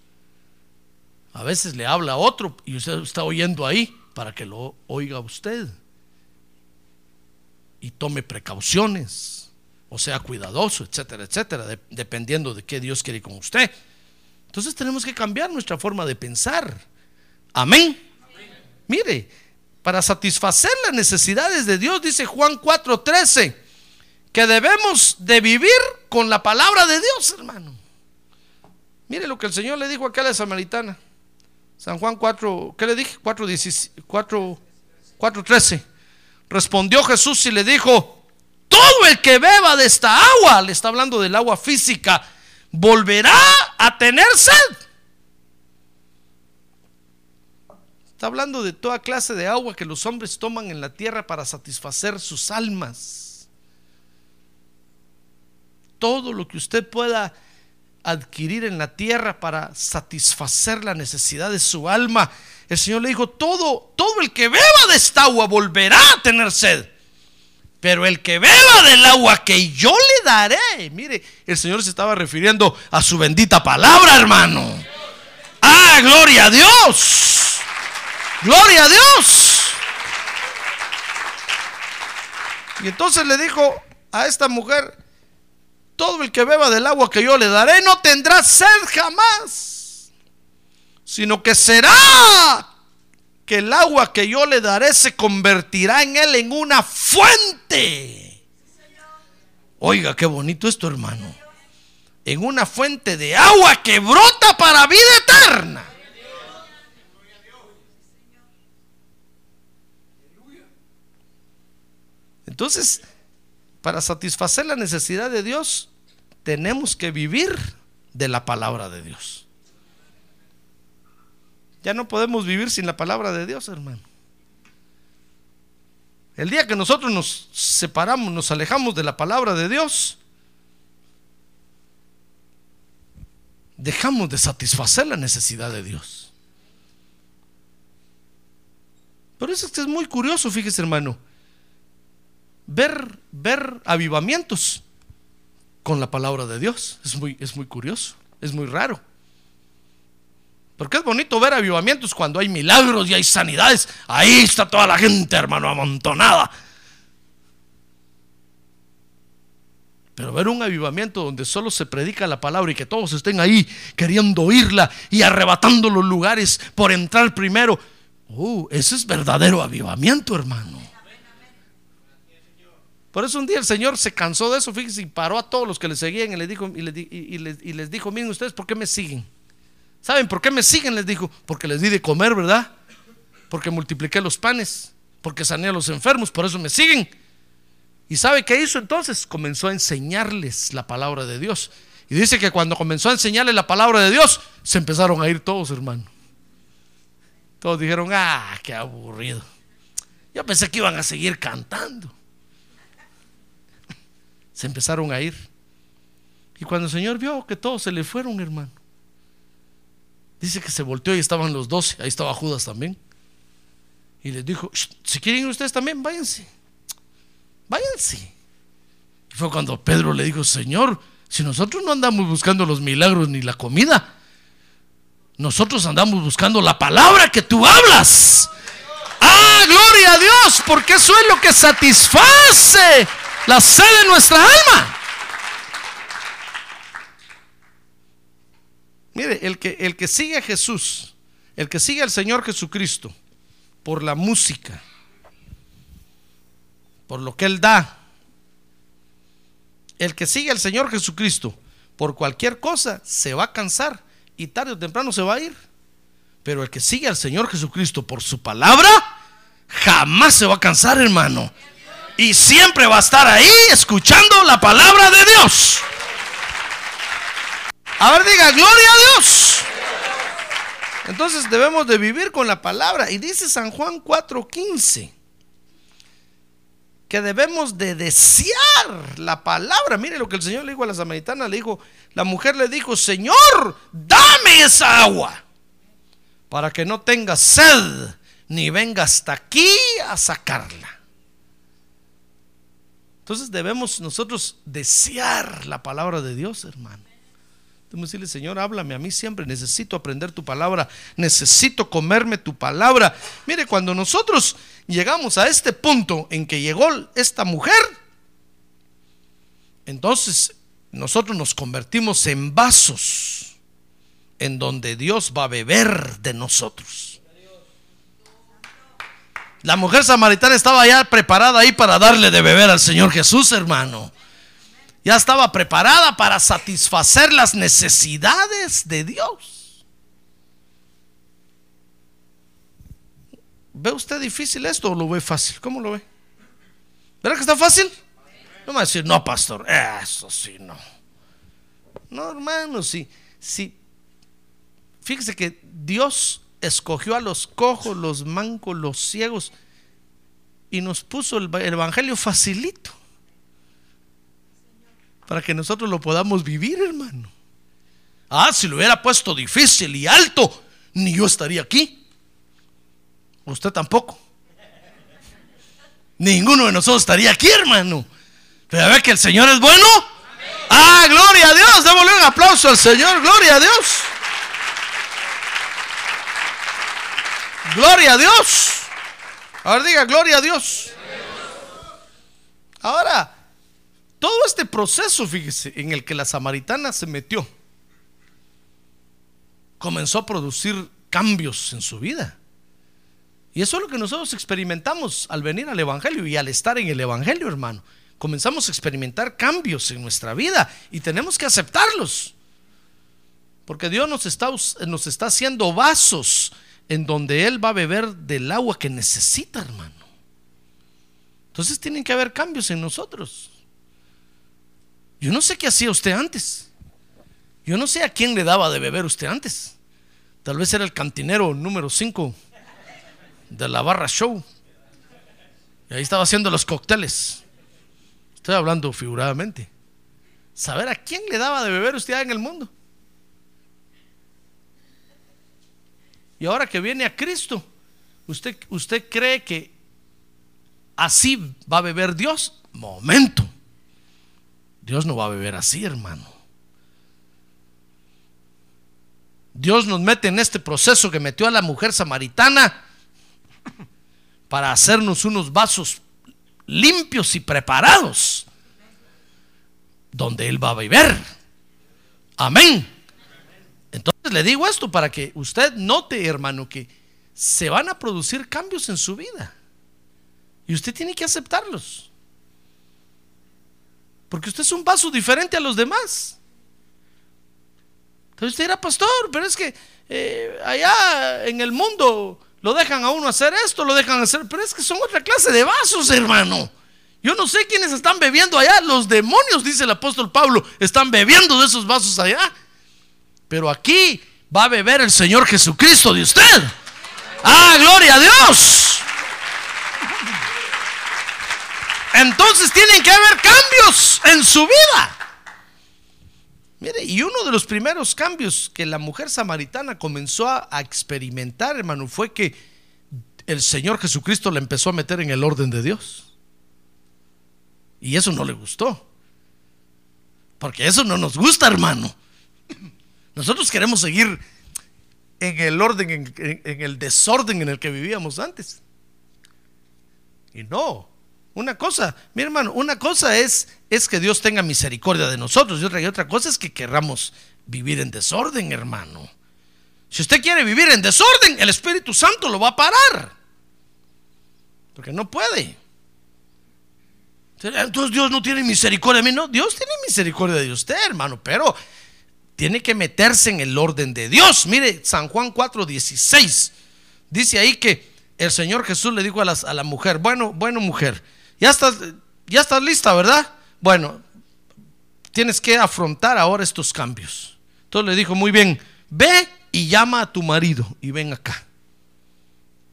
A veces le habla a otro y usted está oyendo ahí para que lo oiga usted y tome precauciones o sea cuidadoso, etcétera, etcétera, de, dependiendo de qué Dios quiere con usted. Entonces tenemos que cambiar nuestra forma de pensar. Amén. Amén. Mire, para satisfacer las necesidades de Dios, dice Juan 4:13, que debemos de vivir con la palabra de Dios, hermano. Mire lo que el Señor le dijo acá a la samaritana. San Juan 4, ¿qué le dije? 4:13. 4, 4, Respondió Jesús y le dijo, todo el que beba de esta agua, le está hablando del agua física, volverá a tener sed. Está hablando de toda clase de agua que los hombres toman en la tierra para satisfacer sus almas. Todo lo que usted pueda adquirir en la tierra para satisfacer la necesidad de su alma. El Señor le dijo, todo, todo el que beba de esta agua volverá a tener sed. Pero el que beba del agua que yo le daré, mire, el Señor se estaba refiriendo a su bendita palabra, hermano. Ah, gloria a Dios. Gloria a Dios. Y entonces le dijo a esta mujer, todo el que beba del agua que yo le daré no tendrá sed jamás, sino que será que el agua que yo le daré se convertirá en él en una fuente. Oiga, qué bonito esto, hermano. En una fuente de agua que brota para vida eterna. Entonces, para satisfacer la necesidad de Dios, tenemos que vivir de la palabra de Dios. Ya no podemos vivir sin la palabra de Dios, hermano. El día que nosotros nos separamos, nos alejamos de la palabra de Dios, dejamos de satisfacer la necesidad de Dios. Por eso es que es muy curioso, fíjese hermano, ver, ver avivamientos con la palabra de Dios. Es muy, es muy curioso, es muy raro. Porque es bonito ver avivamientos cuando hay milagros y hay sanidades. Ahí está toda la gente, hermano, amontonada. Pero ver un avivamiento donde solo se predica la palabra y que todos estén ahí queriendo oírla y arrebatando los lugares por entrar primero. Uh, ese es verdadero avivamiento, hermano. Por eso un día el Señor se cansó de eso, fíjense, y paró a todos los que le seguían y les dijo, y les, dijo, miren ustedes, ¿por qué me siguen? ¿Saben por qué me siguen? Les dijo, porque les di de comer, ¿verdad? Porque multipliqué los panes, porque sané a los enfermos, por eso me siguen. ¿Y sabe qué hizo entonces? Comenzó a enseñarles la palabra de Dios. Y dice que cuando comenzó a enseñarles la palabra de Dios, se empezaron a ir todos, hermano. Todos dijeron, ah, qué aburrido. Yo pensé que iban a seguir cantando. Se empezaron a ir. Y cuando el Señor vio que todos se le fueron, hermano, dice que se volteó y estaban los doce. Ahí estaba Judas también. Y les dijo, si quieren ustedes también, váyanse váyanse. Y fue cuando Pedro le dijo, Señor, si nosotros no andamos buscando los milagros ni la comida, nosotros andamos buscando la palabra que tú hablas. Ah, gloria a Dios, porque eso es lo que satisface la sed de nuestra alma. Mire, el que, el que sigue a Jesús, el que sigue al Señor Jesucristo por la música, por lo que Él da. El que sigue al Señor Jesucristo por cualquier cosa se va a cansar y tarde o temprano se va a ir. Pero el que sigue al Señor Jesucristo por su palabra, jamás se va a cansar, hermano. Y siempre va a estar ahí escuchando la palabra de Dios. A ver, diga, gloria a Dios. Entonces debemos de vivir con la palabra. Y dice San Juan 4:15 que debemos de desear la palabra. Mire lo que el Señor le dijo a la samaritana, le dijo, la mujer le dijo, Señor, dame esa agua para que no tenga sed ni venga hasta aquí a sacarla. Entonces debemos nosotros desear la palabra de Dios, hermano. Debemos decirle, Señor, háblame a mí siempre. Necesito aprender tu palabra. Necesito comerme tu palabra. Mire, cuando nosotros llegamos a este punto en que llegó esta mujer, entonces nosotros nos convertimos en vasos en donde Dios va a beber de nosotros. La mujer samaritana estaba ya preparada ahí para darle de beber al Señor Jesús, hermano ya estaba preparada para satisfacer las necesidades de Dios. ¿Ve usted difícil esto o lo ve fácil? ¿Cómo lo ve? ¿Verdad que está fácil? No me va a decir, no, pastor, eso sí, no. No, hermano, sí, sí. Fíjese que Dios escogió a los cojos, los mancos, los ciegos y nos puso el evangelio facilito para que nosotros lo podamos vivir, hermano. Ah, si lo hubiera puesto difícil y alto, ni yo estaría aquí. Usted tampoco. Ninguno de nosotros estaría aquí, hermano. Pero a ver que el Señor es bueno. Ah, gloria a Dios. Démosle un aplauso al Señor. Gloria a Dios. Gloria a Dios. Ahora diga, gloria a Dios. Ahora, todo este proceso, fíjese, en el que la samaritana se metió, comenzó a producir cambios en su vida. Y eso es lo que nosotros experimentamos al venir al Evangelio y al estar en el Evangelio, hermano. Comenzamos a experimentar cambios en nuestra vida y tenemos que aceptarlos. Porque Dios nos está, nos está haciendo vasos en donde Él va a beber del agua que necesita, hermano. Entonces tienen que haber cambios en nosotros. Yo no sé qué hacía usted antes. Yo no sé a quién le daba de beber usted antes. Tal vez era el cantinero número 5 de la barra show. Y ahí estaba haciendo los cócteles. Estoy hablando figuradamente. Saber a quién le daba de beber usted en el mundo. Y ahora que viene a Cristo, ¿usted, usted cree que así va a beber Dios? Momento. Dios no va a beber así, hermano. Dios nos mete en este proceso que metió a la mujer samaritana para hacernos unos vasos limpios y preparados donde Él va a beber. Amén. Entonces le digo esto para que usted note, hermano, que se van a producir cambios en su vida. Y usted tiene que aceptarlos. Porque usted es un vaso diferente a los demás. Entonces usted era pastor, pero es que eh, allá en el mundo lo dejan a uno hacer esto, lo dejan hacer, pero es que son otra clase de vasos, hermano. Yo no sé quiénes están bebiendo allá. Los demonios, dice el apóstol Pablo, están bebiendo de esos vasos allá. Pero aquí va a beber el Señor Jesucristo de usted. Ah, gloria a Dios. Entonces tienen que haber cambios en su vida. Mire, y uno de los primeros cambios que la mujer samaritana comenzó a, experimentar, hermano, fue que el Señor Jesucristo la empezó a meter en el orden de Dios. Y eso no le gustó. Porque eso no nos gusta, hermano. Nosotros queremos seguir en el orden, en, el desorden en el que vivíamos antes. Y no, una cosa, mi hermano, una cosa es, es que Dios tenga misericordia de nosotros y otra, y otra cosa es que querramos vivir en desorden, hermano. Si usted quiere vivir en desorden, el Espíritu Santo lo va a parar. Porque no puede. Entonces Dios no tiene misericordia de mí. No, Dios tiene misericordia de usted, hermano, pero tiene que meterse en el orden de Dios. Mire, San Juan 4:16 dice ahí que el Señor Jesús le dijo a, las, a, la mujer, bueno, bueno mujer, ya estás, ya estás lista, ¿verdad? Bueno, tienes que afrontar ahora estos cambios. Entonces le dijo, muy bien, ve y llama a tu marido y ven acá.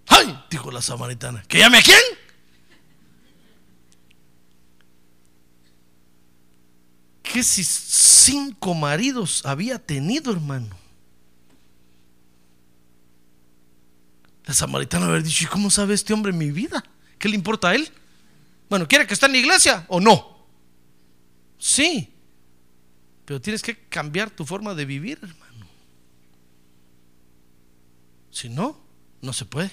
¡Ay! Dijo la samaritana, ¿que llame a quién? ¿Qué si cinco maridos había tenido, hermano? La samaritana haber dicho, ¿y cómo sabe este hombre mi vida? ¿Qué le importa a él? Bueno, ¿quiere que esté en la iglesia o no? Sí, pero tienes que cambiar tu forma de vivir, hermano. Si no, no se puede.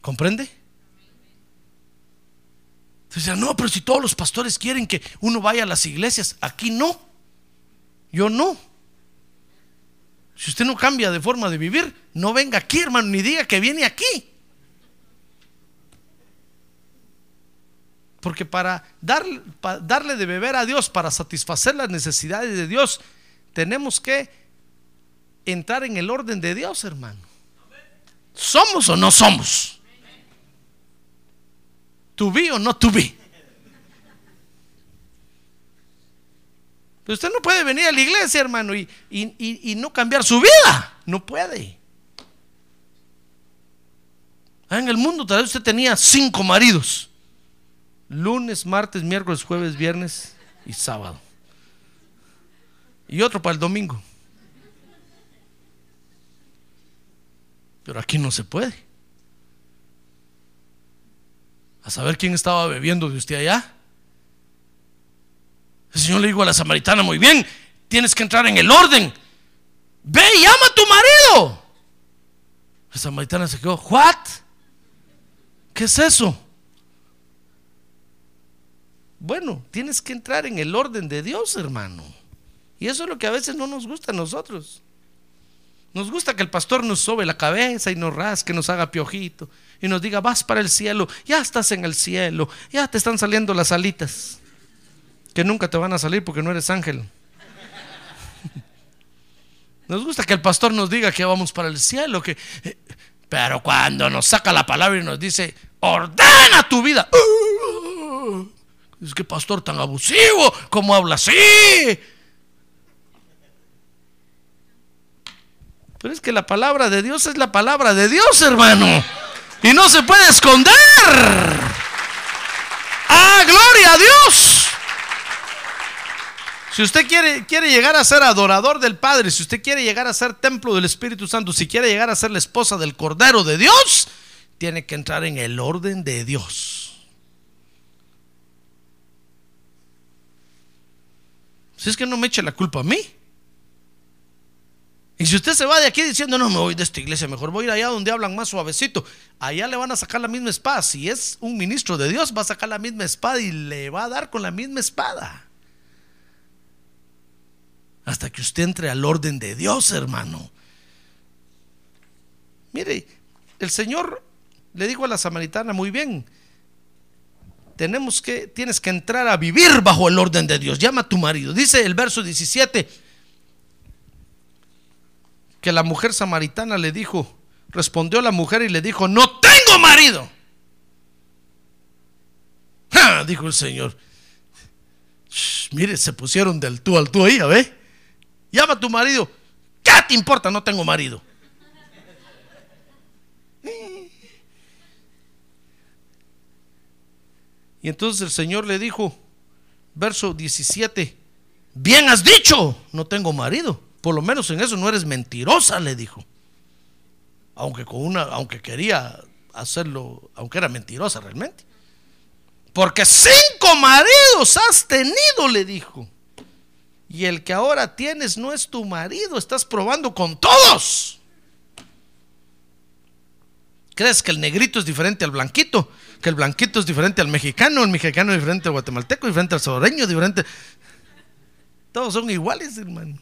¿Comprende? Entonces, no, pero si todos los pastores quieren que uno vaya a las iglesias, aquí no. Yo no. Si usted no cambia de forma de vivir, no venga aquí, hermano, ni diga que viene aquí. Porque para, dar, para darle de beber a Dios, para satisfacer las necesidades de Dios, tenemos que entrar en el orden de Dios, hermano. ¿Somos o no somos? ¿To be o no to be? Pero usted no puede venir a la iglesia, hermano, y, y, y, no cambiar su vida. No puede. Ah, en el mundo tal vez usted tenía cinco maridos. Lunes, martes, miércoles, jueves, viernes y sábado. Y otro para el domingo. Pero aquí no se puede. A saber quién estaba bebiendo de usted allá. El Señor le dijo a la samaritana, muy bien, tienes que entrar en el orden. Ve y llama a tu marido. La samaritana se quedó, ¿what? ¿Qué es eso? Bueno, tienes que entrar en el orden de Dios, hermano. Y eso es lo que a veces no nos gusta a nosotros. Nos gusta que el pastor nos sobe la cabeza y nos rasque, nos haga piojito y nos diga, vas para el cielo, ya estás en el cielo, ya te están saliendo las alitas, que nunca te van a salir porque no eres ángel. Nos gusta que el pastor nos diga que vamos para el cielo, que... Pero cuando nos saca la palabra y nos dice, ordena tu vida. Es que pastor tan abusivo, ¿cómo habla así? Pero es que la palabra de Dios es la palabra de Dios, hermano. Y no se puede esconder. ¡Ah, gloria a Dios! Si usted quiere, quiere llegar a ser adorador del Padre, si usted quiere llegar a ser templo del Espíritu Santo, si quiere llegar a ser la esposa del Cordero de Dios, tiene que entrar en el orden de Dios. Si es que no me eche la culpa a mí. Y si usted se va de aquí diciendo, no me voy de esta iglesia, mejor voy a ir allá donde hablan más suavecito, allá le van a sacar la misma espada. Si es un ministro de Dios, va a sacar la misma espada y le va a dar con la misma espada. Hasta que usted entre al orden de Dios, hermano. Mire, el Señor le dijo a la samaritana, muy bien, tenemos que, tienes que entrar a vivir bajo el orden de Dios. Llama a tu marido. Dice el verso 17 que la mujer samaritana le dijo, respondió la mujer y le dijo, no tengo marido. dijo el Señor. mire, se pusieron del tú al tú ahí, ¿ve? Llama a tu marido. ¿Qué te importa? No tengo marido. Y entonces el Señor le dijo, verso 17, bien has dicho, no tengo marido. Por lo menos en eso no eres mentirosa, le dijo. Aunque con una, aunque quería hacerlo, aunque era mentirosa realmente. Porque cinco maridos has tenido, le dijo. Y el que ahora tienes no es tu marido, estás probando con todos. ¿Crees que el negrito es diferente al blanquito? Que el blanquito es diferente al mexicano, el mexicano es diferente al guatemalteco, diferente al salvadoreño, diferente. Todos son iguales, hermano.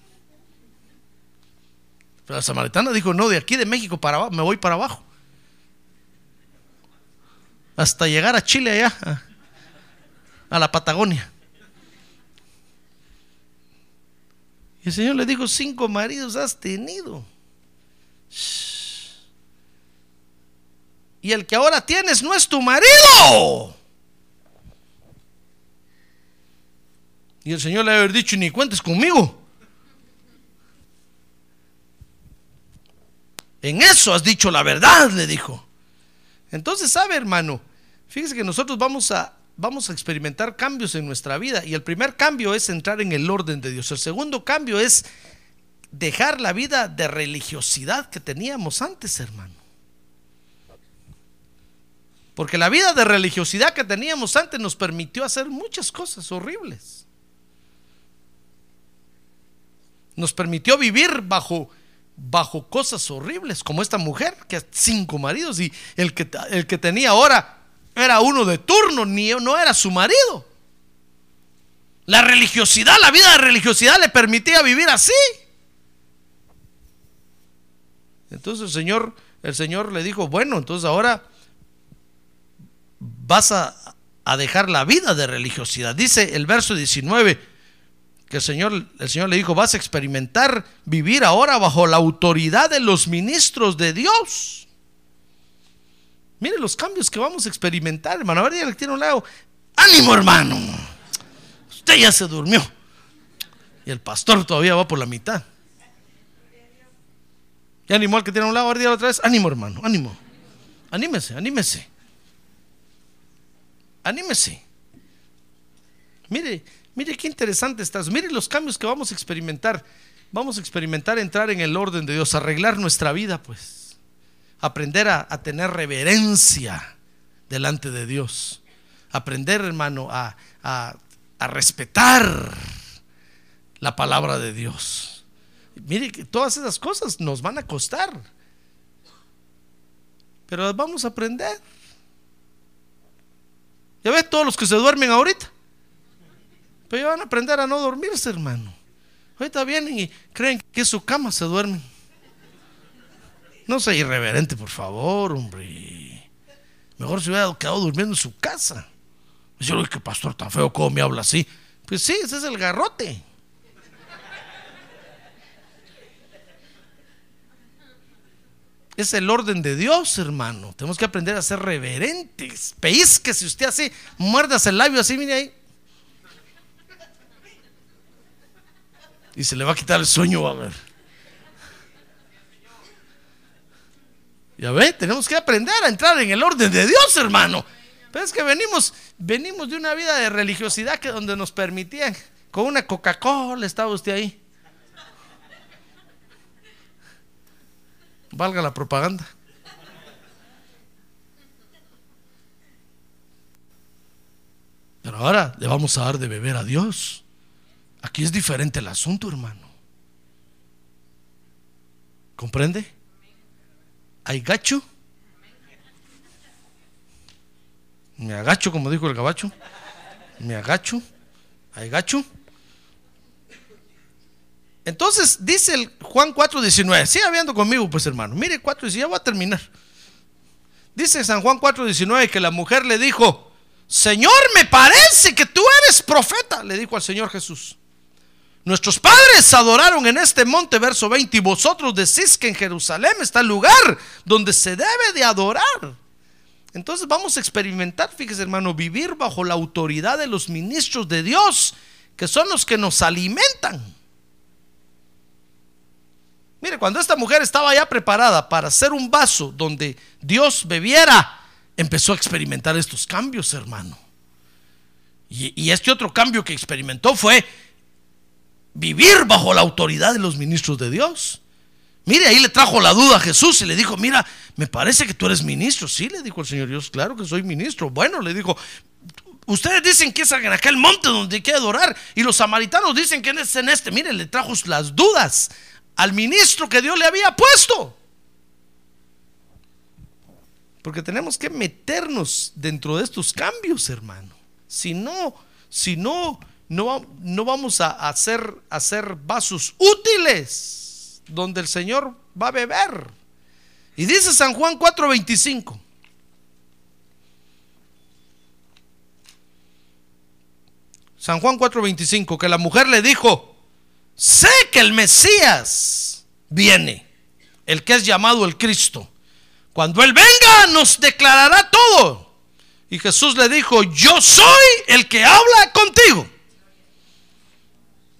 Pero la samaritana dijo: No, de aquí de México para abajo, me voy para abajo. Hasta llegar a Chile allá, a, a la Patagonia. Y el Señor le dijo: Cinco maridos has tenido. Y el que ahora tienes no es tu marido. Y el Señor le haber dicho, ni cuentes conmigo. En eso has dicho la verdad, le dijo. Entonces, sabe, hermano, fíjese que nosotros vamos a, vamos a experimentar cambios en nuestra vida. Y el primer cambio es entrar en el orden de Dios. El segundo cambio es dejar la vida de religiosidad que teníamos antes, hermano. Porque la vida de religiosidad que teníamos antes nos permitió hacer muchas cosas horribles. Nos permitió vivir bajo, bajo cosas horribles, como esta mujer que cinco maridos y el que, el que tenía ahora era uno de turno, ni no era su marido. La religiosidad, la vida de religiosidad le permitía vivir así. Entonces el Señor, el Señor le dijo, bueno, entonces ahora vas a, dejar la vida de religiosidad. Dice el verso 19 que el Señor, el Señor le dijo, vas a experimentar vivir ahora bajo la autoridad de los ministros de Dios. Mire los cambios que vamos a experimentar, hermano. A ver, le tiene un lado. Ánimo, hermano. Usted ya se durmió. Y el pastor todavía va por la mitad. Y animó al que tiene un lado, a ver, otra vez. Ánimo, hermano, ánimo. Anímese, anímese. Anímese. Mire, mire qué interesante estás. Mire los cambios que vamos a experimentar. Vamos a experimentar entrar en el orden de Dios, arreglar nuestra vida, pues. Aprender a, tener reverencia delante de Dios. Aprender, hermano, a, a respetar la palabra de Dios. Mire que todas esas cosas nos van a costar. Pero las vamos a aprender. Ya ves todos los que se duermen ahorita. Pero van a aprender a no dormirse, hermano. Ahorita vienen y creen que es su cama se duermen. No sea irreverente, por favor, hombre. Mejor se hubiera quedado durmiendo en su casa. Yo lo que pastor tan feo, ¿cómo me habla así? Pues sí, ese es el garrote. Es el orden de Dios, hermano. Tenemos que aprender a ser reverentes. que si usted así, muerdas el labio así, mire ahí. Y se le va a quitar el sueño, a ver. Ya ve, tenemos que aprender a entrar en el orden de Dios, hermano. Pero es que venimos, venimos de una vida de religiosidad que donde nos permitían, con una Coca-Cola estaba usted ahí. Valga la propaganda. Pero ahora le vamos a dar de beber a Dios. Aquí es diferente el asunto, hermano. ¿Comprende? ¿Hay gacho? Me agacho, como dijo el gabacho. Me agacho. ¿Hay gacho? Entonces dice el Juan 4:19. Siga viendo conmigo, pues hermano. Mire 4 ya voy a terminar. Dice San Juan 4:19 que la mujer le dijo, Señor, me parece que tú eres profeta, le dijo al Señor Jesús. Nuestros padres adoraron en este monte, verso 20, y vosotros decís que en Jerusalén está el lugar donde se debe de adorar. Entonces vamos a experimentar, fíjese hermano, vivir bajo la autoridad de los ministros de Dios, que son los que nos alimentan. Mire, cuando esta mujer estaba ya preparada para hacer un vaso donde Dios bebiera, empezó a experimentar estos cambios, hermano. Y, y, este otro cambio que experimentó fue vivir bajo la autoridad de los ministros de Dios. Mire, ahí le trajo la duda a Jesús y le dijo, mira, me parece que tú eres ministro. Sí, le dijo el Señor Dios, claro que soy ministro. Bueno, le dijo, ustedes dicen que es en aquel monte donde hay que adorar y los samaritanos dicen que es en este. Mire, le trajo las dudas al ministro que Dios le había puesto. Porque tenemos que meternos dentro de estos cambios, hermano. Si no, si no, no, no vamos a hacer, hacer vasos útiles donde el Señor va a beber. Y dice San Juan 4:25. San Juan 4:25, que la mujer le dijo, sé que el Mesías viene, el que es llamado el Cristo. Cuando Él venga nos declarará todo. Y Jesús le dijo, yo soy el que habla contigo.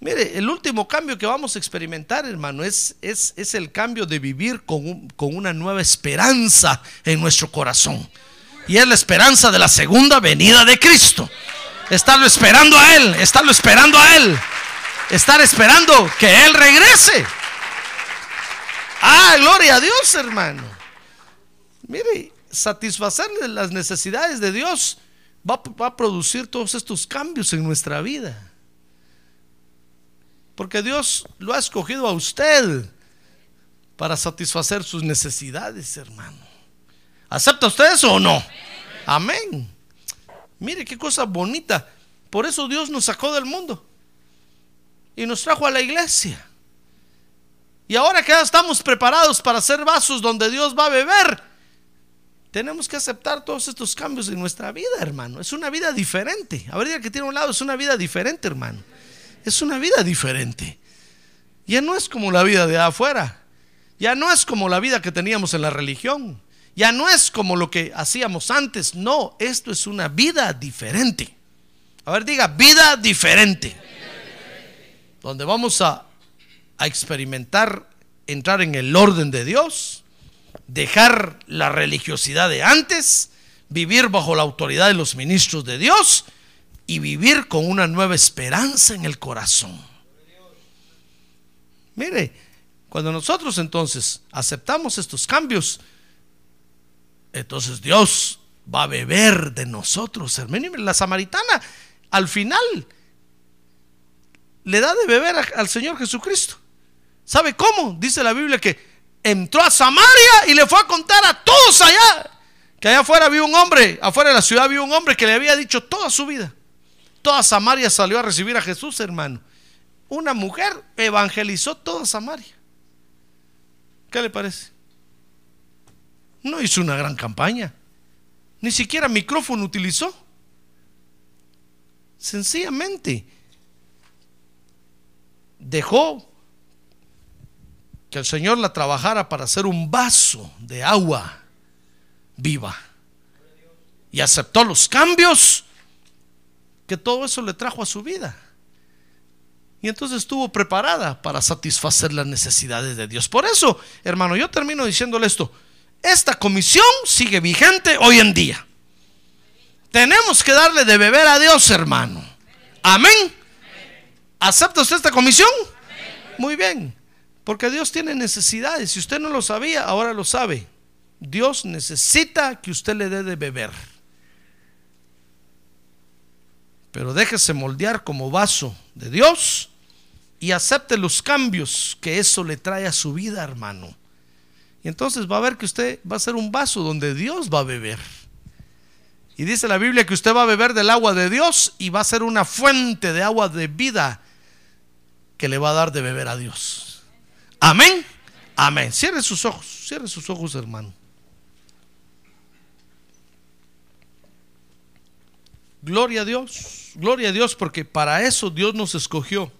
Mire, el último cambio que vamos a experimentar, hermano, es, es, es el cambio de vivir con, con una nueva esperanza en nuestro corazón. Y es la esperanza de la segunda venida de Cristo. Estarlo esperando a Él, estarlo esperando a Él. Estar esperando que Él regrese. Ah, gloria a Dios, hermano. Mire, satisfacerle las necesidades de Dios va, va, a producir todos estos cambios en nuestra vida. Porque Dios lo ha escogido a usted para satisfacer sus necesidades, hermano. ¿Acepta usted eso o no? Amén. Mire qué cosa bonita. Por eso Dios nos sacó del mundo y nos trajo a la iglesia. Y ahora que ya estamos preparados para hacer vasos donde Dios va a beber, tenemos que aceptar todos estos cambios en nuestra vida, hermano. Es una vida diferente. A ver, que tiene un lado, es una vida diferente, hermano. Es una vida diferente. Ya no es como la vida de afuera. Ya no es como la vida que teníamos en la religión. Ya no es como lo que hacíamos antes. No, esto es una vida diferente. A ver, diga, vida diferente. Donde vamos a, experimentar, entrar en el orden de Dios, dejar la religiosidad de antes, vivir bajo la autoridad de los ministros de Dios y vivir con una nueva esperanza en el corazón. Mire, cuando nosotros entonces aceptamos estos cambios, entonces Dios va a beber de nosotros. La samaritana al final le da de beber al Señor Jesucristo. ¿Sabe cómo? Dice la Biblia que entró a Samaria y le fue a contar a todos allá que allá afuera había un hombre, afuera de la ciudad había un hombre que le había dicho toda su vida. Toda Samaria salió a recibir a Jesús, hermano. Una mujer evangelizó toda Samaria. ¿Qué le parece? No hizo una gran campaña. Ni siquiera micrófono utilizó. Sencillamente dejó que el Señor la trabajara para hacer un vaso de agua viva. Y aceptó los cambios que todo eso le trajo a su vida. Y entonces estuvo preparada para satisfacer las necesidades de Dios. Por eso, hermano, yo termino diciéndole esto. Esta comisión sigue vigente hoy en día. Tenemos que darle de beber a Dios, hermano. Amén. ¿Acepta usted esta comisión? Muy bien. Porque Dios tiene necesidades. Si usted no lo sabía, ahora lo sabe. Dios necesita que usted le dé de beber. Pero déjese moldear como vaso de Dios y acepte los cambios que eso le trae a su vida, hermano. Y entonces va a ver que usted va a ser un vaso donde Dios va a beber. Y dice la Biblia que usted va a beber del agua de Dios y va a ser una fuente de agua de vida que le va a dar de beber a Dios. Amén. Amén. Cierre sus ojos, cierre sus ojos, hermano. Gloria a Dios, gloria a Dios, porque para eso Dios nos escogió,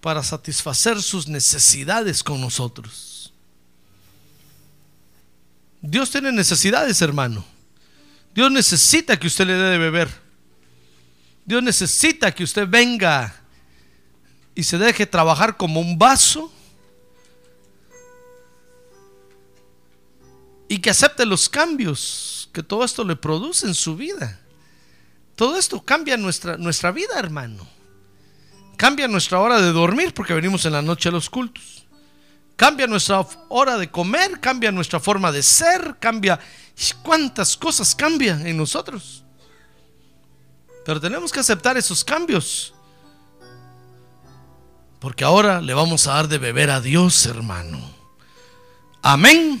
para satisfacer sus necesidades con nosotros. Dios tiene necesidades, hermano. Dios necesita que usted le dé de beber. Dios necesita que usted venga y se deje trabajar como un vaso y que acepte los cambios que todo esto le produce en su vida. Todo esto cambia nuestra, nuestra vida, hermano. Cambia nuestra hora de dormir porque venimos en la noche a los cultos. Cambia nuestra hora de comer, cambia nuestra forma de ser, cambia cuántas cosas cambian en nosotros. Pero tenemos que aceptar esos cambios. Porque ahora le vamos a dar de beber a Dios, hermano. Amén.